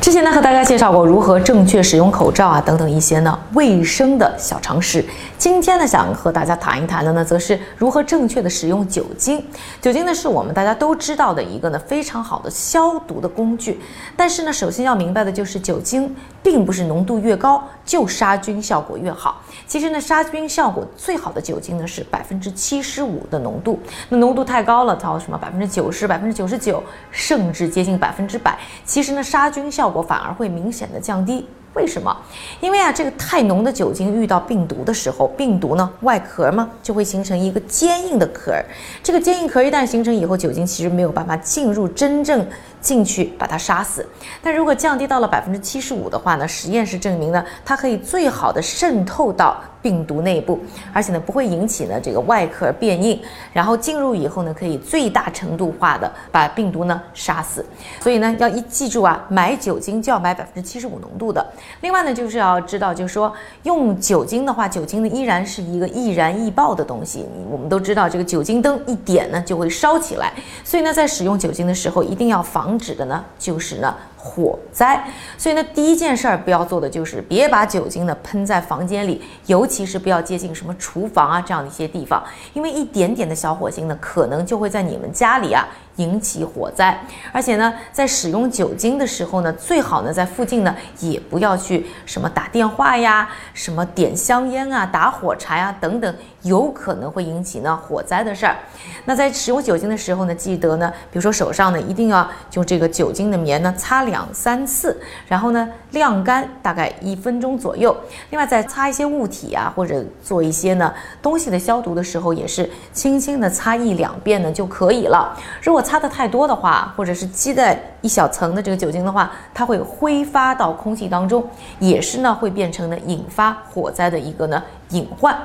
之前呢，和大家介绍过如何正确使用口罩啊，等等一些呢卫生的小常识。今天呢，想和大家谈一谈的呢，则是如何正确的使用酒精。酒精呢，是我们大家都知道的一个呢非常好的消毒的工具。但是呢，首先要明白的就是，酒精并不是浓度越高就杀菌效果越好。其实呢，杀菌效果最好的酒精呢是百分之七十五的浓度。那浓度太高了，到什么百分之九十、百分之九十九，甚至接近百分之百，其实呢，杀菌效果反而会明显的降低。为什么？因为啊，这个太浓的酒精遇到病毒的时候，病毒呢外壳嘛就会形成一个坚硬的壳。这个坚硬壳一旦形成以后，酒精其实没有办法进入真正进去把它杀死。但如果降低到了百分之七十五的话呢，实验室证明呢，它可以最好的渗透到。病毒内部，而且呢不会引起呢这个外壳变硬，然后进入以后呢可以最大程度化的把病毒呢杀死。所以呢要一记住啊，买酒精就要买百分之七十五浓度的。另外呢就是要知道，就是说用酒精的话，酒精呢依然是一个易燃易爆的东西。我们都知道这个酒精灯一点呢就会烧起来，所以呢在使用酒精的时候一定要防防止的呢就是呢。火灾，所以呢，第一件事儿不要做的就是别把酒精呢喷在房间里，尤其是不要接近什么厨房啊这样的一些地方，因为一点点的小火星呢，可能就会在你们家里啊。引起火灾，而且呢，在使用酒精的时候呢，最好呢在附近呢也不要去什么打电话呀、什么点香烟啊、打火柴啊等等，有可能会引起呢火灾的事儿。那在使用酒精的时候呢，记得呢，比如说手上呢一定要用这个酒精的棉呢擦两三次，然后呢晾干大概一分钟左右。另外，在擦一些物体啊或者做一些呢东西的消毒的时候，也是轻轻的擦一两遍呢就可以了。如果擦的太多的话，或者是积在一小层的这个酒精的话，它会挥发到空气当中，也是呢会变成呢引发火灾的一个呢隐患。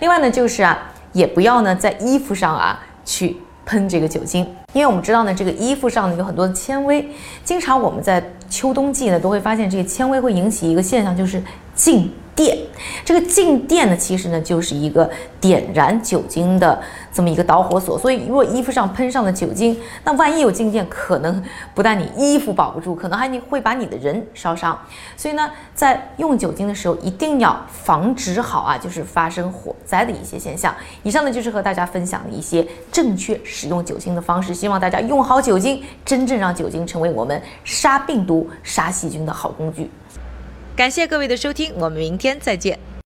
另外呢就是啊，也不要呢在衣服上啊去喷这个酒精，因为我们知道呢这个衣服上呢有很多的纤维，经常我们在秋冬季呢都会发现这个纤维会引起一个现象，就是静电。这个静电呢其实呢就是一个点燃酒精的。这么一个导火索，所以如果衣服上喷上了酒精，那万一有静电，可能不但你衣服保不住，可能还你会把你的人烧伤。所以呢，在用酒精的时候，一定要防止好啊，就是发生火灾的一些现象。以上呢，就是和大家分享的一些正确使用酒精的方式，希望大家用好酒精，真正让酒精成为我们杀病毒、杀细菌的好工具。感谢各位的收听，我们明天再见。